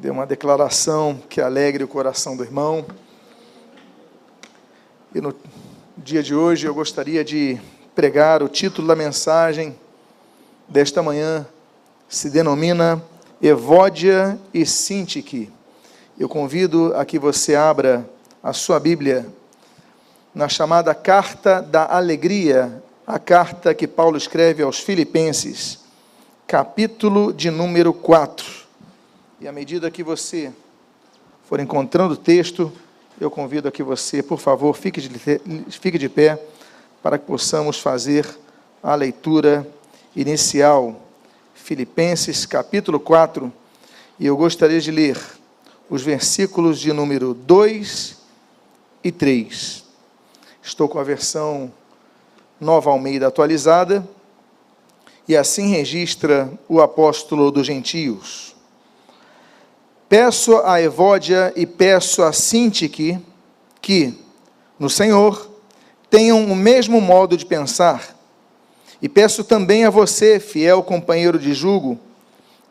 dê uma declaração que alegre o coração do irmão. E no dia de hoje eu gostaria de pregar o título da mensagem desta manhã, se denomina Evódia e Sintique. Eu convido a que você abra a sua Bíblia na chamada Carta da Alegria, a carta que Paulo escreve aos Filipenses, capítulo de número 4. E à medida que você for encontrando o texto, eu convido a que você, por favor, fique de, fique de pé para que possamos fazer a leitura inicial. Filipenses capítulo 4, e eu gostaria de ler os versículos de número 2 e 3. Estou com a versão Nova Almeida atualizada, e assim registra o apóstolo dos gentios. Peço a Evódia e peço a Sintique que, no Senhor, tenham o mesmo modo de pensar. E peço também a você, fiel companheiro de jugo,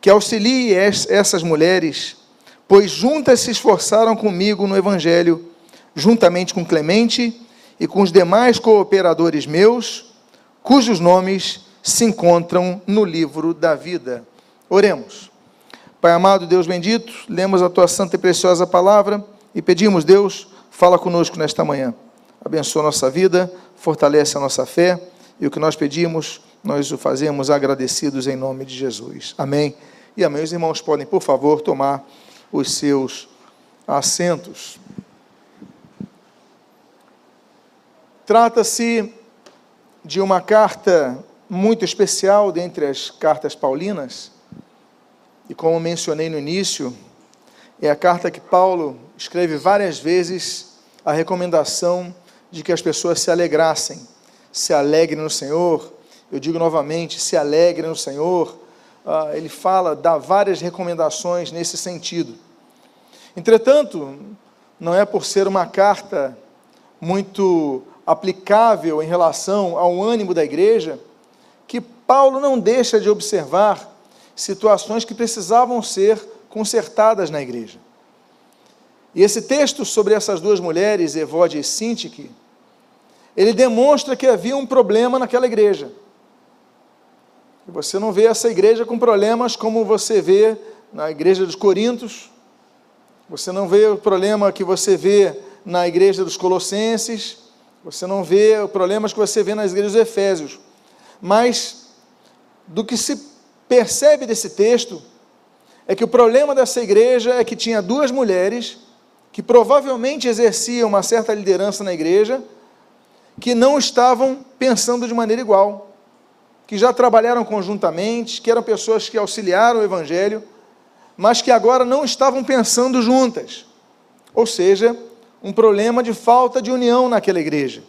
que auxilie essas mulheres, pois juntas se esforçaram comigo no Evangelho, juntamente com Clemente e com os demais cooperadores meus, cujos nomes se encontram no livro da vida. Oremos. Pai amado, Deus bendito, lemos a tua santa e preciosa palavra e pedimos, Deus, fala conosco nesta manhã. Abençoa a nossa vida, fortalece a nossa fé e o que nós pedimos, nós o fazemos agradecidos em nome de Jesus. Amém. E amém. Os irmãos podem, por favor, tomar os seus assentos. Trata-se de uma carta muito especial dentre as cartas paulinas e como mencionei no início, é a carta que Paulo escreve várias vezes a recomendação de que as pessoas se alegrassem, se alegrem no Senhor. Eu digo novamente, se alegrem no Senhor. Ah, ele fala, dá várias recomendações nesse sentido. Entretanto, não é por ser uma carta muito aplicável em relação ao ânimo da igreja que Paulo não deixa de observar situações que precisavam ser consertadas na igreja. E esse texto sobre essas duas mulheres, Evode e Sintique, ele demonstra que havia um problema naquela igreja. E você não vê essa igreja com problemas como você vê na igreja dos Coríntios, você não vê o problema que você vê na igreja dos Colossenses, você não vê os problemas que você vê nas igrejas dos Efésios. Mas do que se percebe desse texto é que o problema dessa igreja é que tinha duas mulheres que provavelmente exerciam uma certa liderança na igreja, que não estavam pensando de maneira igual, que já trabalharam conjuntamente, que eram pessoas que auxiliaram o evangelho, mas que agora não estavam pensando juntas. Ou seja, um problema de falta de união naquela igreja.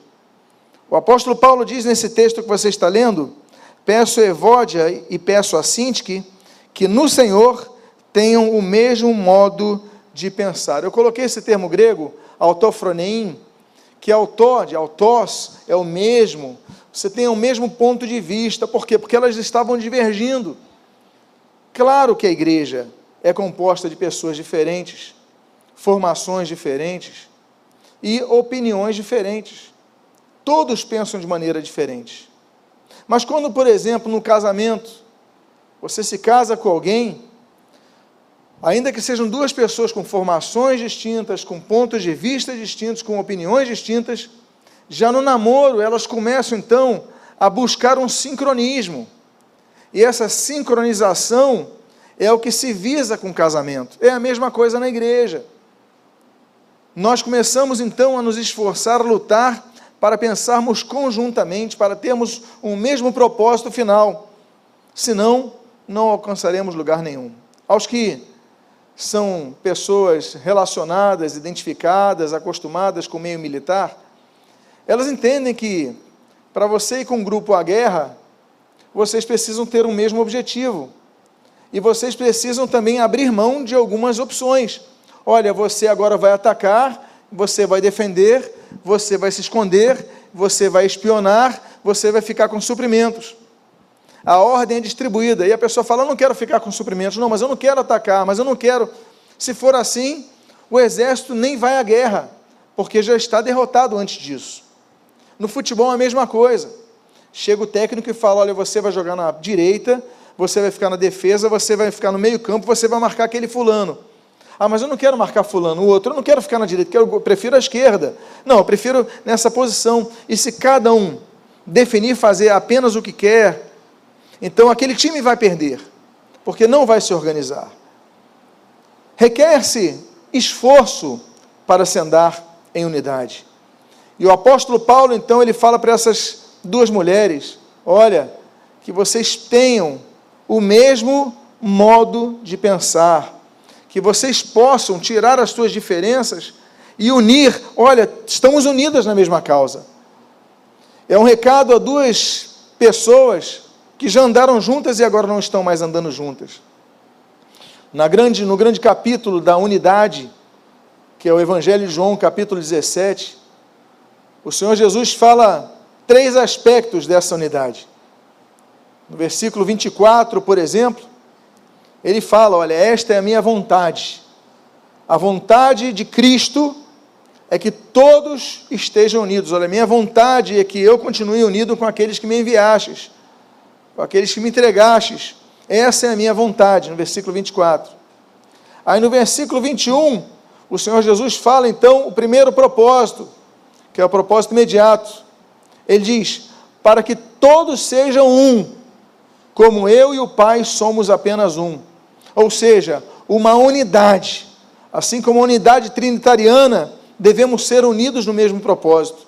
O apóstolo Paulo diz nesse texto que você está lendo Peço a Evódia e peço a Sintique que no Senhor tenham o mesmo modo de pensar. Eu coloquei esse termo grego, autofronein, que autó, de autós, é o mesmo. Você tem o mesmo ponto de vista. Por quê? Porque elas estavam divergindo. Claro que a igreja é composta de pessoas diferentes, formações diferentes e opiniões diferentes. Todos pensam de maneira diferente. Mas quando, por exemplo, no casamento, você se casa com alguém, ainda que sejam duas pessoas com formações distintas, com pontos de vista distintos, com opiniões distintas, já no namoro elas começam então a buscar um sincronismo. E essa sincronização é o que se visa com o casamento. É a mesma coisa na igreja. Nós começamos então a nos esforçar, a lutar para pensarmos conjuntamente, para termos um mesmo propósito final. Senão, não alcançaremos lugar nenhum. Aos que são pessoas relacionadas, identificadas, acostumadas com o meio militar, elas entendem que para você ir com um grupo à guerra, vocês precisam ter um mesmo objetivo. E vocês precisam também abrir mão de algumas opções. Olha, você agora vai atacar, você vai defender, você vai se esconder, você vai espionar, você vai ficar com suprimentos. A ordem é distribuída e a pessoa fala: Eu não quero ficar com suprimentos, não, mas eu não quero atacar, mas eu não quero. Se for assim, o exército nem vai à guerra, porque já está derrotado antes disso. No futebol é a mesma coisa. Chega o técnico e fala: olha, você vai jogar na direita, você vai ficar na defesa, você vai ficar no meio-campo, você vai marcar aquele fulano. Ah, mas eu não quero marcar fulano, o outro, eu não quero ficar na direita, eu prefiro a esquerda. Não, eu prefiro nessa posição. E se cada um definir fazer apenas o que quer, então aquele time vai perder, porque não vai se organizar. Requer-se esforço para se andar em unidade. E o apóstolo Paulo, então, ele fala para essas duas mulheres: olha, que vocês tenham o mesmo modo de pensar, que vocês possam tirar as suas diferenças e unir, olha, estamos unidas na mesma causa. É um recado a duas pessoas que já andaram juntas e agora não estão mais andando juntas. Na grande, no grande capítulo da unidade, que é o Evangelho de João, capítulo 17, o Senhor Jesus fala três aspectos dessa unidade. No versículo 24, por exemplo, ele fala: Olha, esta é a minha vontade. A vontade de Cristo é que todos estejam unidos. Olha, minha vontade é que eu continue unido com aqueles que me enviastes, com aqueles que me entregastes. Essa é a minha vontade, no versículo 24. Aí no versículo 21, o Senhor Jesus fala então o primeiro propósito, que é o propósito imediato. Ele diz: para que todos sejam um, como eu e o Pai somos apenas um. Ou seja, uma unidade. Assim como a unidade trinitariana, devemos ser unidos no mesmo propósito.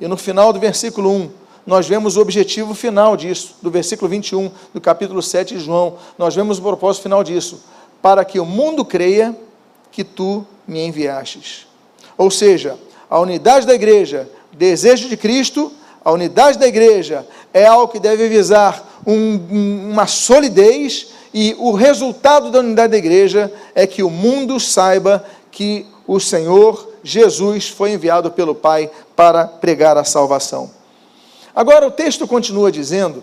E no final do versículo 1, nós vemos o objetivo final disso, do versículo 21 do capítulo 7 de João. Nós vemos o propósito final disso, para que o mundo creia que tu me enviastes. Ou seja, a unidade da igreja, desejo de Cristo, a unidade da igreja é algo que deve visar um, uma solidez e o resultado da unidade da igreja é que o mundo saiba que o Senhor Jesus foi enviado pelo Pai para pregar a salvação. Agora o texto continua dizendo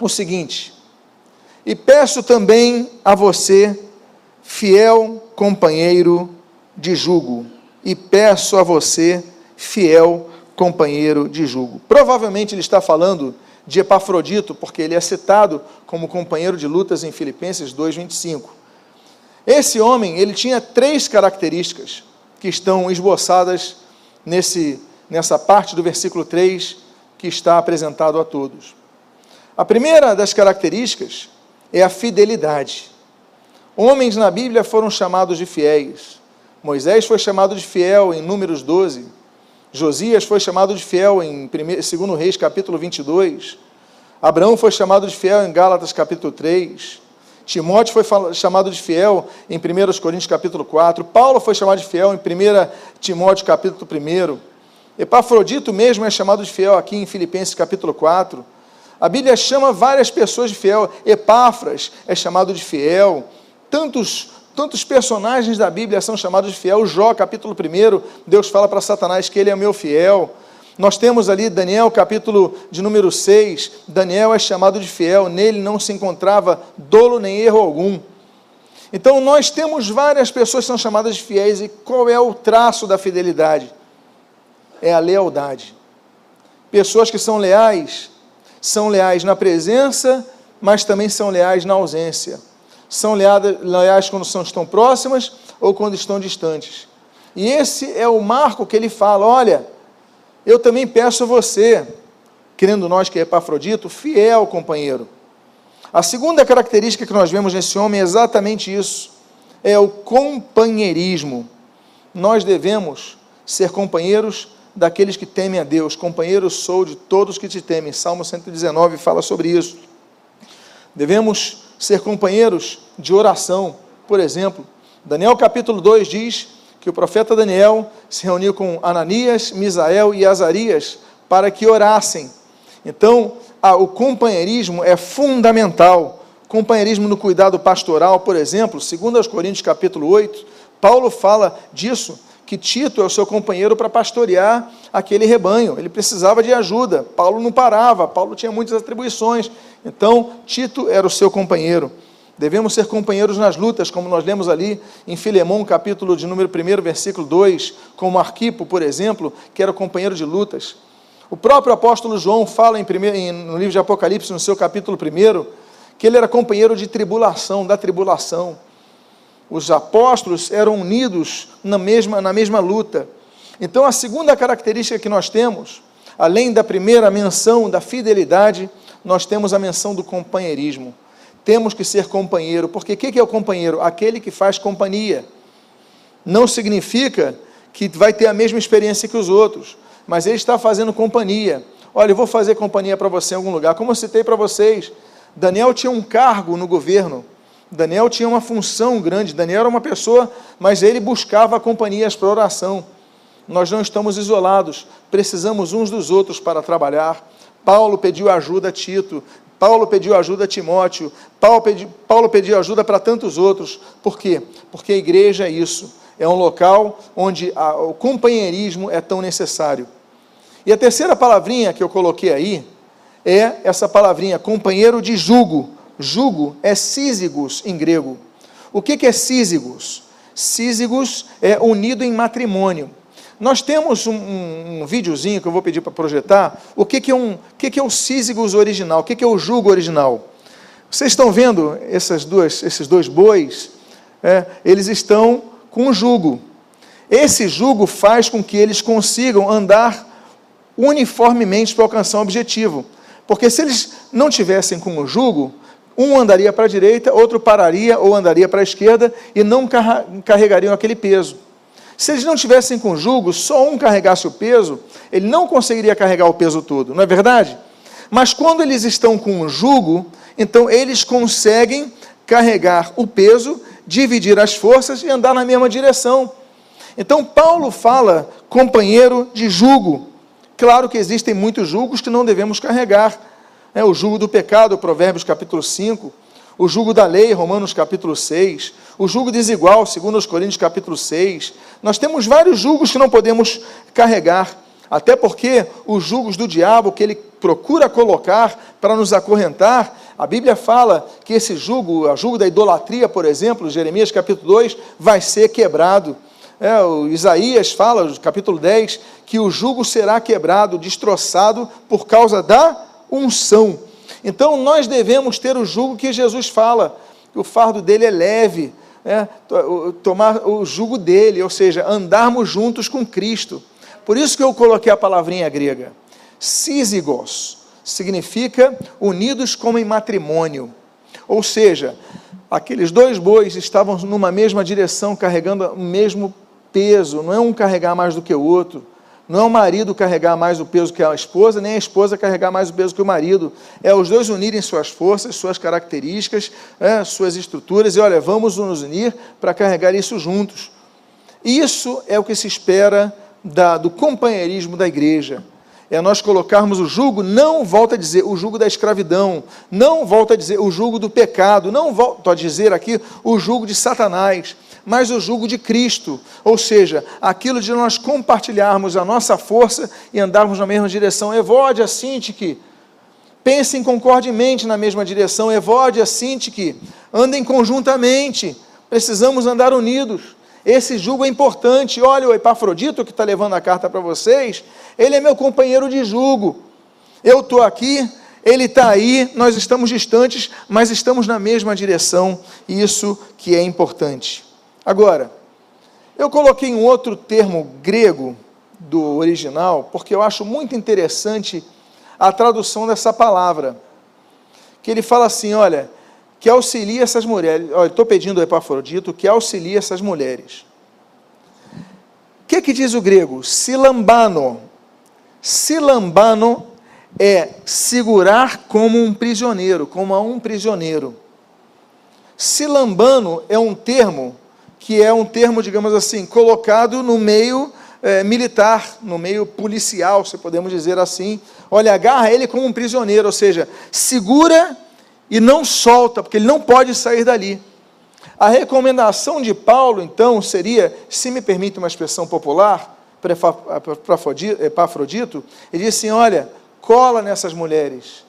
o seguinte: E peço também a você, fiel companheiro de jugo, e peço a você, fiel companheiro de jugo. Provavelmente ele está falando de Epafrodito, porque ele é citado como companheiro de lutas em Filipenses 2:25. Esse homem, ele tinha três características que estão esboçadas nesse nessa parte do versículo 3 que está apresentado a todos. A primeira das características é a fidelidade. Homens na Bíblia foram chamados de fiéis. Moisés foi chamado de fiel em Números 12. Josias foi chamado de fiel em 2 Reis, capítulo 22. Abraão foi chamado de fiel em Gálatas, capítulo 3. Timóteo foi chamado de fiel em 1 Coríntios, capítulo 4. Paulo foi chamado de fiel em 1 Timóteo, capítulo 1. Epafrodito mesmo é chamado de fiel aqui em Filipenses, capítulo 4. A Bíblia chama várias pessoas de fiel. Epáfras é chamado de fiel. Tantos, tantos personagens da Bíblia são chamados de fiel. Jó, capítulo 1, Deus fala para Satanás que ele é meu fiel. Nós temos ali Daniel, capítulo de número 6. Daniel é chamado de fiel, nele não se encontrava dolo nem erro algum. Então, nós temos várias pessoas que são chamadas de fiéis, e qual é o traço da fidelidade? É a lealdade. Pessoas que são leais, são leais na presença, mas também são leais na ausência são leais quando são, estão próximas ou quando estão distantes. E esse é o marco que ele fala: olha, eu também peço a você, querendo nós que é Epafrodito, fiel companheiro. A segunda característica que nós vemos nesse homem é exatamente isso: é o companheirismo. Nós devemos ser companheiros daqueles que temem a Deus. Companheiro sou de todos que te temem. Salmo 119 fala sobre isso. Devemos ser companheiros de oração. Por exemplo, Daniel capítulo 2 diz que o profeta Daniel se reuniu com Ananias, Misael e Azarias para que orassem. Então, o companheirismo é fundamental. Companheirismo no cuidado pastoral, por exemplo, segundo aos Coríntios capítulo 8, Paulo fala disso, que Tito é o seu companheiro para pastorear aquele rebanho. Ele precisava de ajuda. Paulo não parava, Paulo tinha muitas atribuições. Então, Tito era o seu companheiro. Devemos ser companheiros nas lutas, como nós lemos ali em Filemão, capítulo de número 1, versículo 2, como Arquipo, por exemplo, que era companheiro de lutas. O próprio apóstolo João fala em primeiro, no livro de Apocalipse, no seu capítulo 1, que ele era companheiro de tribulação, da tribulação. Os apóstolos eram unidos na mesma, na mesma luta. Então, a segunda característica que nós temos, além da primeira menção da fidelidade, nós temos a menção do companheirismo temos que ser companheiro, porque o que é o companheiro? Aquele que faz companhia. Não significa que vai ter a mesma experiência que os outros, mas ele está fazendo companhia. Olha, eu vou fazer companhia para você em algum lugar. Como eu citei para vocês, Daniel tinha um cargo no governo, Daniel tinha uma função grande, Daniel era uma pessoa, mas ele buscava companhias para oração. Nós não estamos isolados, precisamos uns dos outros para trabalhar. Paulo pediu ajuda a Tito, Paulo pediu ajuda a Timóteo, Paulo, pedi, Paulo pediu ajuda para tantos outros. Por quê? Porque a igreja é isso, é um local onde a, o companheirismo é tão necessário. E a terceira palavrinha que eu coloquei aí é essa palavrinha, companheiro de jugo. Jugo é sísigos em grego. O que, que é sísigos? Sísigos é unido em matrimônio. Nós temos um, um, um videozinho que eu vou pedir para projetar. O que, que, é um, que, que é o Sísigos original? O que, que é o jugo original? Vocês estão vendo essas duas, esses dois bois? É, eles estão com um jugo. Esse jugo faz com que eles consigam andar uniformemente para alcançar um objetivo. Porque se eles não tivessem com o jugo, um andaria para a direita, outro pararia ou andaria para a esquerda e não carregariam aquele peso. Se eles não tivessem com jugo, só um carregasse o peso, ele não conseguiria carregar o peso todo, não é verdade? Mas quando eles estão com o jugo, então eles conseguem carregar o peso, dividir as forças e andar na mesma direção. Então Paulo fala companheiro de jugo. Claro que existem muitos jugos que não devemos carregar. É o jugo do pecado, Provérbios capítulo 5 o jugo da lei, Romanos capítulo 6, o jugo desigual, segundo os Coríntios capítulo 6. Nós temos vários jugos que não podemos carregar, até porque os jugos do diabo que ele procura colocar para nos acorrentar, a Bíblia fala que esse jugo, o jugo da idolatria, por exemplo, Jeremias capítulo 2, vai ser quebrado. É, o Isaías fala, capítulo 10, que o jugo será quebrado, destroçado por causa da unção. Então nós devemos ter o jugo que Jesus fala, que o fardo dele é leve, é, tomar o jugo dele, ou seja, andarmos juntos com Cristo. Por isso que eu coloquei a palavrinha grega. Sísigos significa unidos como em matrimônio. Ou seja, aqueles dois bois estavam numa mesma direção, carregando o mesmo peso, não é um carregar mais do que o outro. Não é o marido carregar mais o peso que a esposa, nem a esposa carregar mais o peso que o marido. É os dois unirem suas forças, suas características, é, suas estruturas, e olha, vamos nos unir para carregar isso juntos. Isso é o que se espera da, do companheirismo da igreja. É nós colocarmos o jugo, não volta a dizer o jugo da escravidão, não volta a dizer o jugo do pecado, não volta a dizer aqui o jugo de Satanás mas o jugo de Cristo, ou seja, aquilo de nós compartilharmos a nossa força e andarmos na mesma direção. Evode a Sintique, pensem concordemente na mesma direção. Evode a Sintique, andem conjuntamente, precisamos andar unidos. Esse jugo é importante. Olha, o Epafrodito que está levando a carta para vocês, ele é meu companheiro de jugo. Eu estou aqui, ele está aí, nós estamos distantes, mas estamos na mesma direção, isso que é importante. Agora, eu coloquei um outro termo grego do original, porque eu acho muito interessante a tradução dessa palavra. Que ele fala assim: olha, que auxilia essas mulheres. Olha, estou pedindo ao Epafrodito que auxilie essas mulheres. O que, que diz o grego? Silambano. Silambano é segurar como um prisioneiro, como a um prisioneiro. Silambano é um termo que é um termo, digamos assim, colocado no meio é, militar, no meio policial, se podemos dizer assim. Olha, agarra ele como um prisioneiro, ou seja, segura e não solta, porque ele não pode sair dali. A recomendação de Paulo, então, seria, se me permite uma expressão popular, para Epafrodito, ele diz assim: olha, cola nessas mulheres,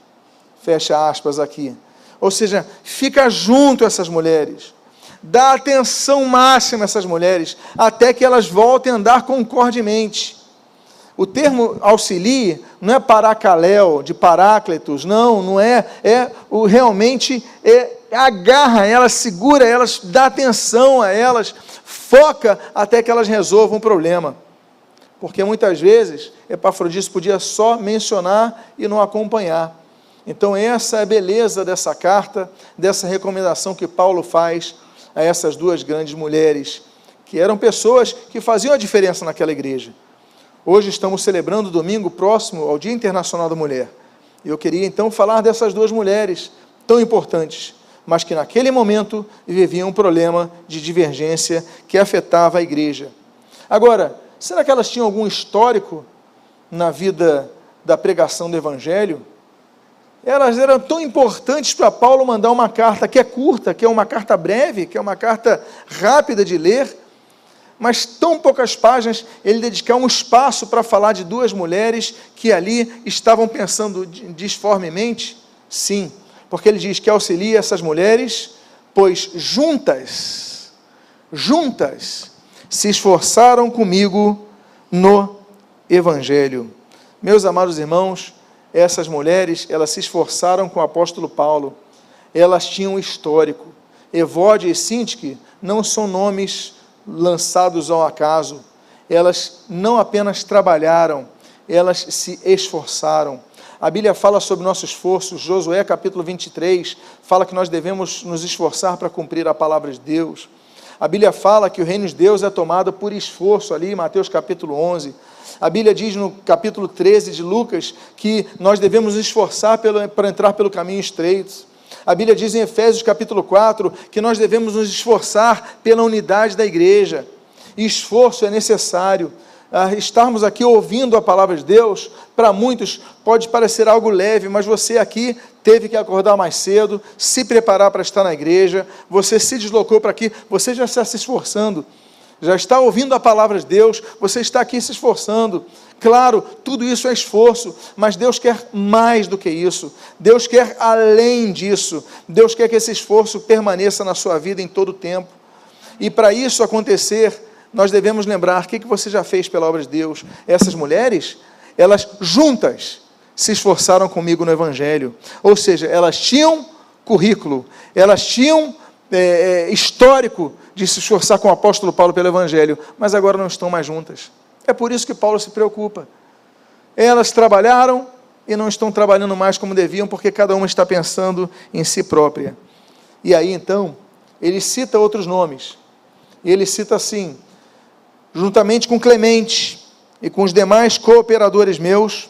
fecha aspas aqui, Ou seja, fica junto essas mulheres. Dá atenção máxima a essas mulheres, até que elas voltem a andar concordemente. O termo auxilie não é paracaléu, de paráclitos, não, não é, é o realmente é agarra elas, segura elas, dá atenção a elas, foca até que elas resolvam o problema. Porque muitas vezes Epafrodito podia só mencionar e não acompanhar. Então, essa é a beleza dessa carta, dessa recomendação que Paulo faz a essas duas grandes mulheres, que eram pessoas que faziam a diferença naquela igreja. Hoje estamos celebrando domingo próximo ao Dia Internacional da Mulher. Eu queria então falar dessas duas mulheres tão importantes, mas que naquele momento viviam um problema de divergência que afetava a igreja. Agora, será que elas tinham algum histórico na vida da pregação do Evangelho? Elas eram tão importantes para Paulo mandar uma carta que é curta, que é uma carta breve, que é uma carta rápida de ler, mas tão poucas páginas, ele dedicar um espaço para falar de duas mulheres que ali estavam pensando disformemente? Sim, porque ele diz que auxilia essas mulheres, pois juntas, juntas, se esforçaram comigo no Evangelho. Meus amados irmãos, essas mulheres, elas se esforçaram com o apóstolo Paulo, elas tinham um histórico. Evode e Sintique não são nomes lançados ao acaso, elas não apenas trabalharam, elas se esforçaram. A Bíblia fala sobre nosso esforço, Josué capítulo 23 fala que nós devemos nos esforçar para cumprir a palavra de Deus. A Bíblia fala que o reino de Deus é tomado por esforço ali, Mateus capítulo 11. A Bíblia diz no capítulo 13 de Lucas que nós devemos nos esforçar para entrar pelo caminho estreito. A Bíblia diz em Efésios capítulo 4 que nós devemos nos esforçar pela unidade da igreja. Esforço é necessário. Ah, estarmos aqui ouvindo a palavra de Deus, para muitos pode parecer algo leve, mas você aqui teve que acordar mais cedo, se preparar para estar na igreja, você se deslocou para aqui, você já está se esforçando já está ouvindo a palavra de Deus, você está aqui se esforçando. Claro, tudo isso é esforço, mas Deus quer mais do que isso. Deus quer além disso. Deus quer que esse esforço permaneça na sua vida em todo o tempo. E para isso acontecer, nós devemos lembrar o que você já fez pela obra de Deus. Essas mulheres, elas juntas se esforçaram comigo no Evangelho. Ou seja, elas tinham currículo, elas tinham é, é, histórico de se esforçar com o apóstolo Paulo pelo Evangelho, mas agora não estão mais juntas. É por isso que Paulo se preocupa. Elas trabalharam e não estão trabalhando mais como deviam, porque cada uma está pensando em si própria. E aí então, ele cita outros nomes. Ele cita assim: juntamente com Clemente e com os demais cooperadores meus,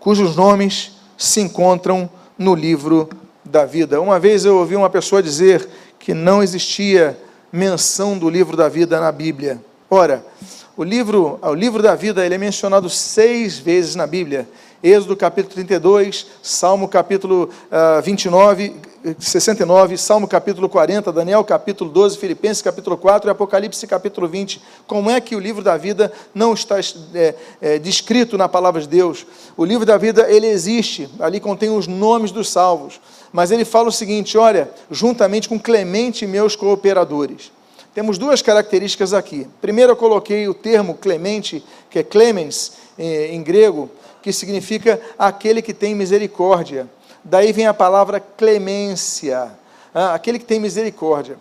cujos nomes se encontram no livro da vida. Uma vez eu ouvi uma pessoa dizer que não existia menção do livro da vida na Bíblia. Ora, o livro, o livro da vida ele é mencionado seis vezes na Bíblia. Êxodo capítulo 32, Salmo capítulo uh, 29, 69, Salmo capítulo 40, Daniel capítulo 12, Filipenses capítulo 4 e Apocalipse capítulo 20. Como é que o livro da vida não está é, é, descrito na palavra de Deus? O livro da vida, ele existe, ali contém os nomes dos salvos mas ele fala o seguinte: olha, juntamente com Clemente e meus cooperadores. Temos duas características aqui. Primeiro, eu coloquei o termo Clemente, que é clemens eh, em grego, que significa aquele que tem misericórdia. Daí vem a palavra clemência, ah, aquele que tem misericórdia.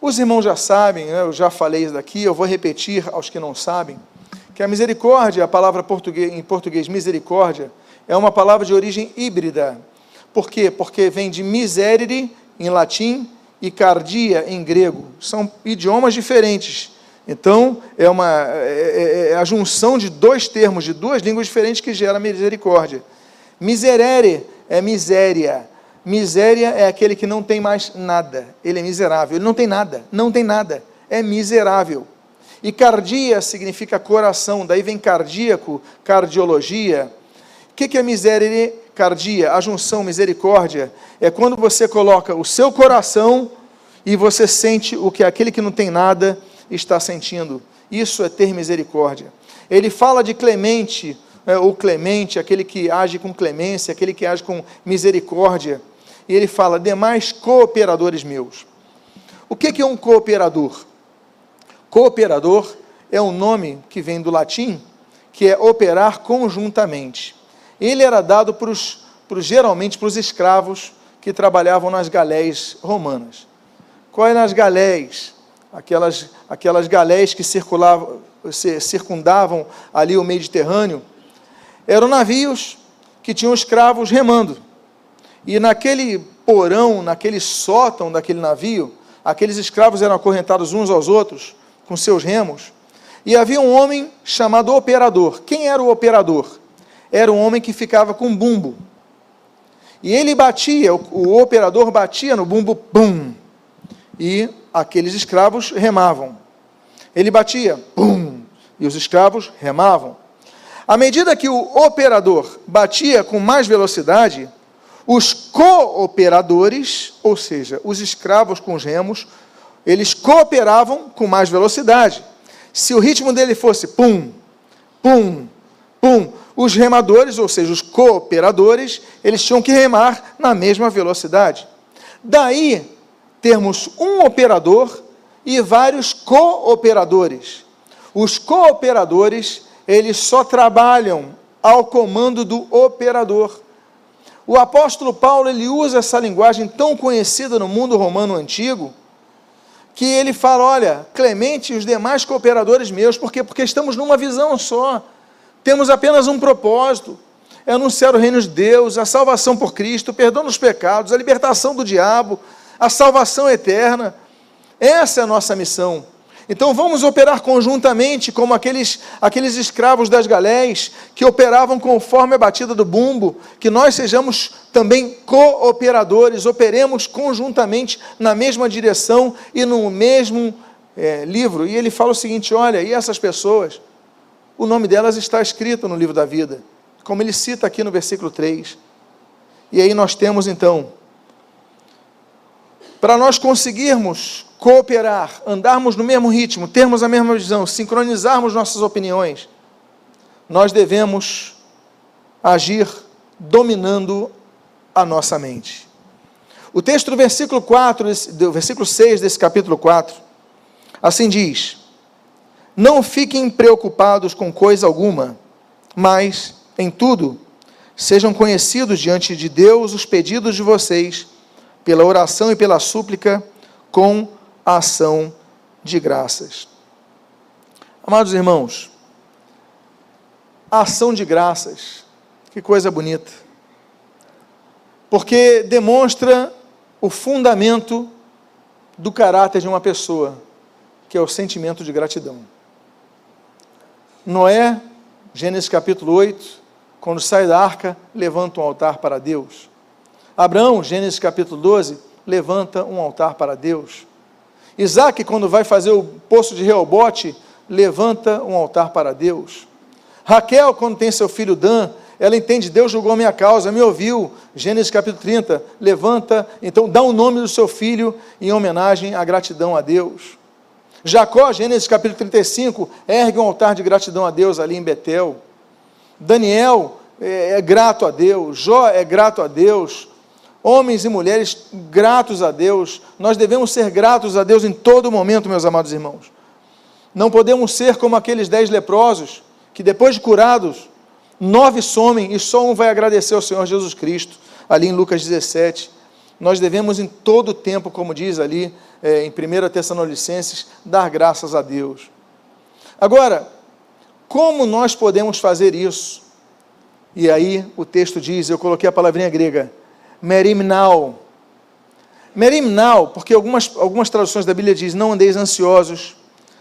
Os irmãos já sabem, né, eu já falei isso daqui, eu vou repetir aos que não sabem, que a misericórdia, a palavra em português misericórdia, é uma palavra de origem híbrida. Por quê? Porque vem de miserere, em latim, e cardia, em grego. São idiomas diferentes. Então, é, uma, é, é, é a junção de dois termos, de duas línguas diferentes que gera misericórdia. Miserere é miséria. Miséria é aquele que não tem mais nada. Ele é miserável. Ele não tem nada. Não tem nada. É miserável. E cardia significa coração. Daí vem cardíaco, cardiologia. O que é miséria? cardia, a junção misericórdia, é quando você coloca o seu coração e você sente o que aquele que não tem nada está sentindo. Isso é ter misericórdia. Ele fala de clemente, é, ou clemente, aquele que age com clemência, aquele que age com misericórdia. e ele fala: demais cooperadores meus. O que é um cooperador? Cooperador é um nome que vem do latim, que é operar conjuntamente. Ele era dado para os, para geralmente para os escravos que trabalhavam nas galés romanas. Quais eram as galés? Aquelas, aquelas galés que circulavam, circundavam ali o Mediterrâneo. Eram navios que tinham escravos remando. E naquele porão, naquele sótão daquele navio, aqueles escravos eram acorrentados uns aos outros com seus remos. E havia um homem chamado operador. Quem era o operador? Era um homem que ficava com bumbo. E ele batia, o, o operador batia no bumbo, pum. E aqueles escravos remavam. Ele batia, pum. E os escravos remavam. À medida que o operador batia com mais velocidade, os cooperadores, ou seja, os escravos com os remos, eles cooperavam com mais velocidade. Se o ritmo dele fosse pum, pum, pum, os remadores, ou seja, os cooperadores, eles tinham que remar na mesma velocidade. Daí termos um operador e vários cooperadores. Os cooperadores eles só trabalham ao comando do operador. O apóstolo Paulo ele usa essa linguagem tão conhecida no mundo romano antigo, que ele fala: olha, Clemente e os demais cooperadores meus, por quê? Porque estamos numa visão só, temos apenas um propósito: é anunciar o reino de Deus, a salvação por Cristo, o perdão dos pecados, a libertação do diabo, a salvação eterna. Essa é a nossa missão. Então vamos operar conjuntamente, como aqueles, aqueles escravos das galés que operavam conforme a batida do bumbo, que nós sejamos também cooperadores, operemos conjuntamente na mesma direção e no mesmo é, livro. E ele fala o seguinte: olha, e essas pessoas, o nome delas está escrito no livro da vida, como ele cita aqui no versículo 3. E aí nós temos então, para nós conseguirmos cooperar, andarmos no mesmo ritmo, termos a mesma visão, sincronizarmos nossas opiniões, nós devemos agir dominando a nossa mente. O texto do versículo 4, do versículo 6 desse capítulo 4, assim diz: Não fiquem preocupados com coisa alguma, mas em tudo sejam conhecidos diante de Deus os pedidos de vocês, pela oração e pela súplica, com a ação de graças. Amados irmãos, a ação de graças, que coisa bonita, porque demonstra o fundamento do caráter de uma pessoa, que é o sentimento de gratidão. Noé, Gênesis capítulo 8, quando sai da arca, levanta um altar para Deus. Abraão, Gênesis capítulo 12, levanta um altar para Deus. Isaac, quando vai fazer o poço de Reobote, levanta um altar para Deus. Raquel, quando tem seu filho Dan, ela entende, Deus julgou minha causa, me ouviu. Gênesis capítulo 30, levanta, então dá o nome do seu filho em homenagem à gratidão a Deus. Jacó, Gênesis capítulo 35, ergue um altar de gratidão a Deus ali em Betel. Daniel é, é grato a Deus, Jó é grato a Deus, homens e mulheres gratos a Deus. Nós devemos ser gratos a Deus em todo momento, meus amados irmãos. Não podemos ser como aqueles dez leprosos, que depois de curados, nove somem e só um vai agradecer ao Senhor Jesus Cristo, ali em Lucas 17. Nós devemos em todo tempo, como diz ali é, em 1 Tessalonicenses, dar graças a Deus. Agora, como nós podemos fazer isso? E aí o texto diz, eu coloquei a palavrinha grega, merimnal. Merimnal, porque algumas, algumas traduções da Bíblia diz não andeis ansiosos.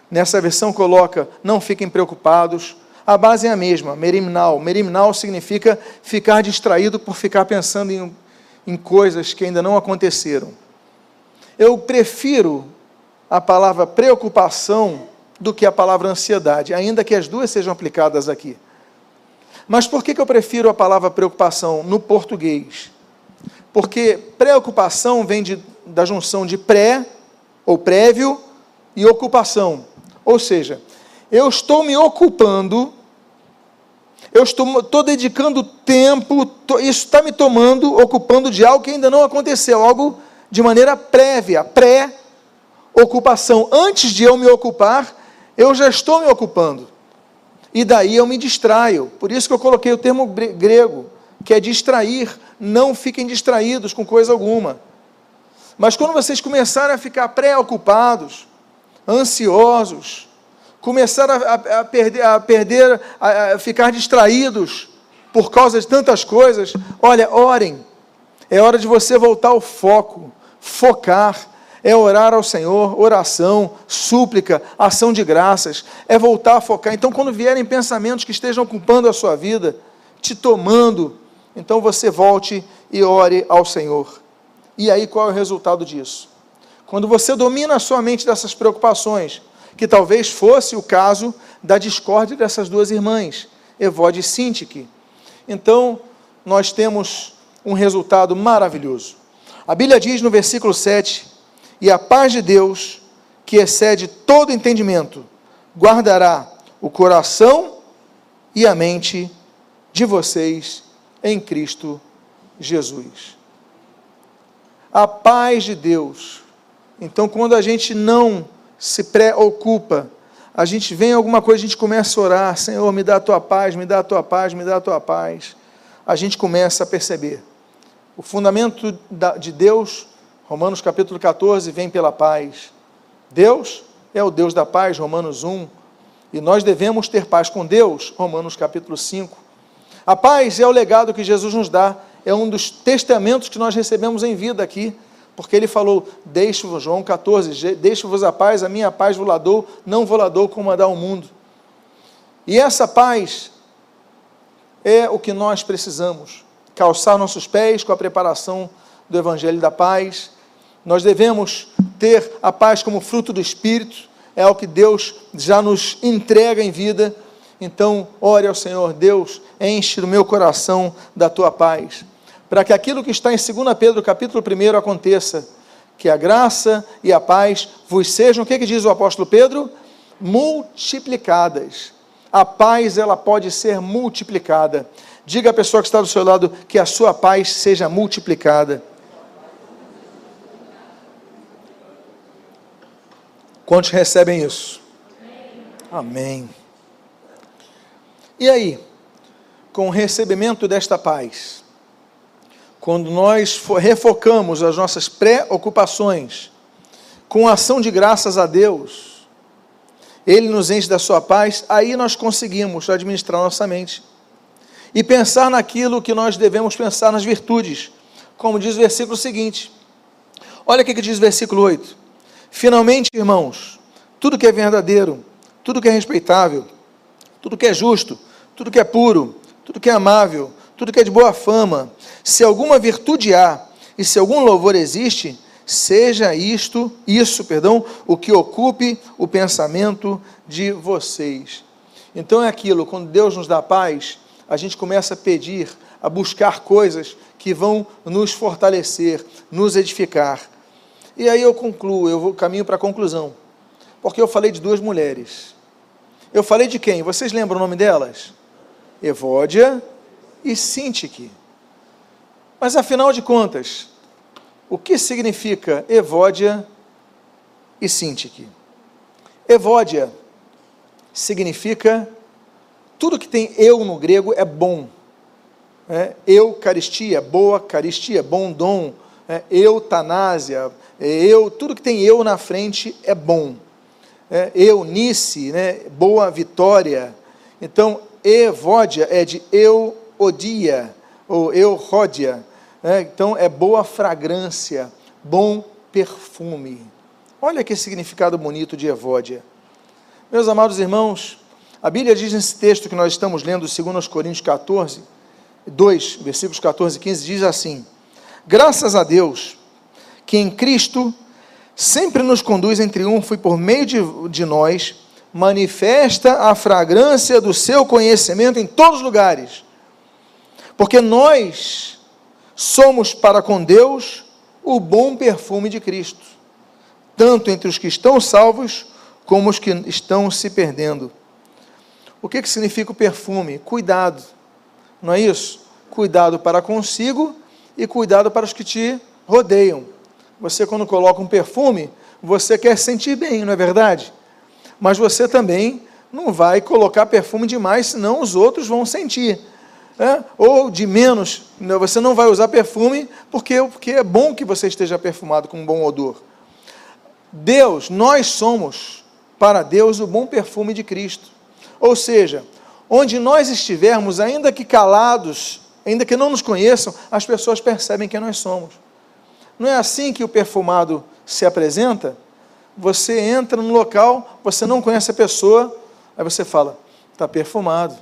Nessa versão coloca não fiquem preocupados. A base é a mesma, merimnal. Merimnal significa ficar distraído por ficar pensando em, em coisas que ainda não aconteceram. Eu prefiro a palavra preocupação do que a palavra ansiedade, ainda que as duas sejam aplicadas aqui. Mas por que, que eu prefiro a palavra preocupação no português? Porque preocupação vem de, da junção de pré, ou prévio, e ocupação. Ou seja, eu estou me ocupando eu estou, estou dedicando tempo, isso está me tomando, ocupando de algo que ainda não aconteceu, algo de maneira prévia, pré-ocupação. Antes de eu me ocupar, eu já estou me ocupando. E daí eu me distraio. Por isso que eu coloquei o termo grego, que é distrair. Não fiquem distraídos com coisa alguma. Mas quando vocês começarem a ficar preocupados, ansiosos, começar a, a, a perder, a, perder a, a ficar distraídos por causa de tantas coisas, olha, orem. É hora de você voltar ao foco, focar, é orar ao Senhor, oração, súplica, ação de graças, é voltar a focar. Então, quando vierem pensamentos que estejam ocupando a sua vida, te tomando, então você volte e ore ao Senhor. E aí qual é o resultado disso? Quando você domina a sua mente dessas preocupações, que talvez fosse o caso da discórdia dessas duas irmãs, Evode e Sintique. Então, nós temos um resultado maravilhoso. A Bíblia diz no versículo 7: E a paz de Deus, que excede todo entendimento, guardará o coração e a mente de vocês em Cristo Jesus. A paz de Deus. Então, quando a gente não se preocupa, a gente vem alguma coisa, a gente começa a orar, Senhor, me dá a tua paz, me dá a tua paz, me dá a tua paz. A gente começa a perceber. O fundamento de Deus, Romanos capítulo 14, vem pela paz. Deus é o Deus da paz, Romanos 1. E nós devemos ter paz com Deus, Romanos capítulo 5. A paz é o legado que Jesus nos dá, é um dos testamentos que nós recebemos em vida aqui porque ele falou: Deixe-vos, João 14, deixe-vos a paz, a minha paz vos ladou, não vos ladou como a dá o mundo. E essa paz é o que nós precisamos, calçar nossos pés com a preparação do Evangelho da Paz. Nós devemos ter a paz como fruto do Espírito, é o que Deus já nos entrega em vida. Então, ore ao Senhor, Deus, enche o meu coração da tua paz para que aquilo que está em 2 Pedro capítulo 1 aconteça, que a graça e a paz vos sejam, o que, que diz o apóstolo Pedro? Multiplicadas. A paz ela pode ser multiplicada. Diga à pessoa que está do seu lado que a sua paz seja multiplicada. Quantos recebem isso? Amém. E aí, com o recebimento desta paz, quando nós refocamos as nossas preocupações com ação de graças a Deus, Ele nos enche da sua paz, aí nós conseguimos administrar nossa mente e pensar naquilo que nós devemos pensar nas virtudes, como diz o versículo seguinte. Olha o que diz o versículo 8: Finalmente, irmãos, tudo que é verdadeiro, tudo que é respeitável, tudo que é justo, tudo que é puro, tudo que é amável, tudo que é de boa fama, se alguma virtude há e se algum louvor existe, seja isto, isso, perdão, o que ocupe o pensamento de vocês. Então é aquilo, quando Deus nos dá paz, a gente começa a pedir, a buscar coisas que vão nos fortalecer, nos edificar. E aí eu concluo, eu vou caminho para a conclusão. Porque eu falei de duas mulheres. Eu falei de quem? Vocês lembram o nome delas? Evódia e Sintique. Mas afinal de contas, o que significa Evódia e Sintique? Evódia significa tudo que tem eu no grego é bom. É, eucaristia, boa caristia, bom dom, é, eutanásia, é, eu, tudo que tem eu na frente é bom. É, eunice, né, boa vitória. Então, evódia é de eu odia, ou euródia. Né? Então, é boa fragrância, bom perfume. Olha que significado bonito de evódia. Meus amados irmãos, a Bíblia diz nesse texto que nós estamos lendo, 2 Coríntios 14, 2, versículos 14 e 15, diz assim: Graças a Deus, que em Cristo sempre nos conduz em triunfo e por meio de, de nós manifesta a fragrância do seu conhecimento em todos os lugares porque nós somos para com Deus o bom perfume de Cristo, tanto entre os que estão salvos como os que estão se perdendo. O que, que significa o perfume? Cuidado, não é isso? Cuidado para consigo e cuidado para os que te rodeiam. Você, quando coloca um perfume, você quer sentir bem, não é verdade? Mas você também não vai colocar perfume demais, senão os outros vão sentir. É? Ou de menos, você não vai usar perfume porque, porque é bom que você esteja perfumado com um bom odor. Deus, nós somos para Deus o bom perfume de Cristo. Ou seja, onde nós estivermos, ainda que calados, ainda que não nos conheçam, as pessoas percebem quem nós somos. Não é assim que o perfumado se apresenta? Você entra no local, você não conhece a pessoa, aí você fala: está perfumado,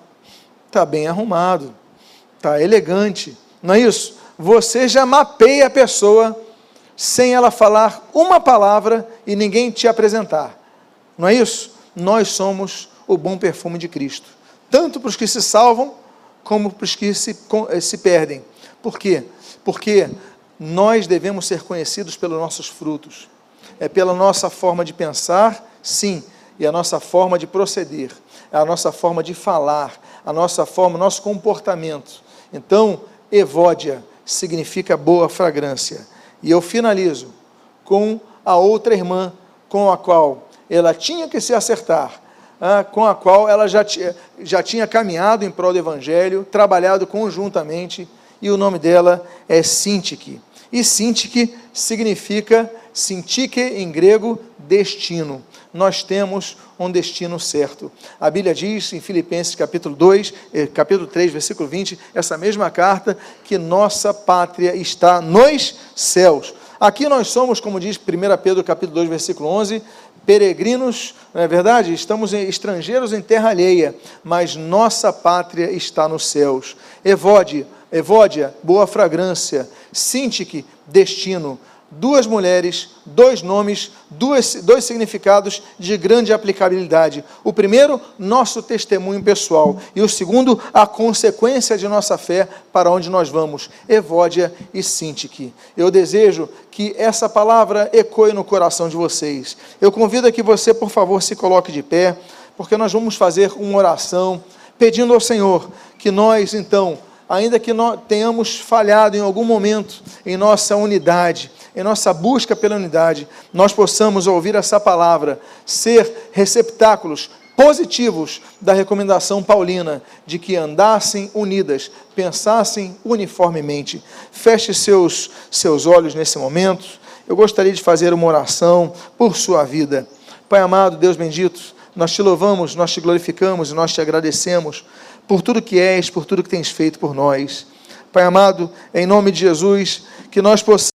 está bem arrumado, está elegante. Não é isso? Você já mapeia a pessoa sem ela falar uma palavra e ninguém te apresentar. Não é isso? Nós somos o bom perfume de Cristo, tanto para os que se salvam, como para os que se, eh, se perdem. Por quê? Porque nós devemos ser conhecidos pelos nossos frutos. É pela nossa forma de pensar, sim, e a nossa forma de proceder, a nossa forma de falar, a nossa forma, nosso comportamento. Então, evódia significa boa fragrância. E eu finalizo com a outra irmã com a qual ela tinha que se acertar, ah, com a qual ela já, já tinha caminhado em prol do Evangelho, trabalhado conjuntamente, e o nome dela é Sintique. E Sintique significa, Sintike em grego, destino. Nós temos um destino certo. A Bíblia diz em Filipenses capítulo 2, eh, capítulo 3, versículo 20, essa mesma carta, que nossa pátria está nos céus. Aqui nós somos, como diz 1 Pedro capítulo 2, versículo 11, peregrinos, não é verdade? Estamos estrangeiros em terra alheia, mas nossa pátria está nos céus. Evode, Evódia, boa fragrância. Sintique, destino. Duas mulheres, dois nomes, dois, dois significados de grande aplicabilidade. O primeiro, nosso testemunho pessoal. E o segundo, a consequência de nossa fé para onde nós vamos. Evódia e Sintique. Eu desejo que essa palavra ecoe no coração de vocês. Eu convido a que você, por favor, se coloque de pé, porque nós vamos fazer uma oração pedindo ao Senhor que nós, então, ainda que nós tenhamos falhado em algum momento em nossa unidade, em nossa busca pela unidade, nós possamos ouvir essa palavra, ser receptáculos positivos da recomendação paulina de que andassem unidas, pensassem uniformemente. Feche seus, seus olhos nesse momento. Eu gostaria de fazer uma oração por sua vida. Pai amado, Deus bendito, nós te louvamos, nós te glorificamos e nós te agradecemos por tudo que és, por tudo que tens feito por nós. Pai amado, em nome de Jesus, que nós possamos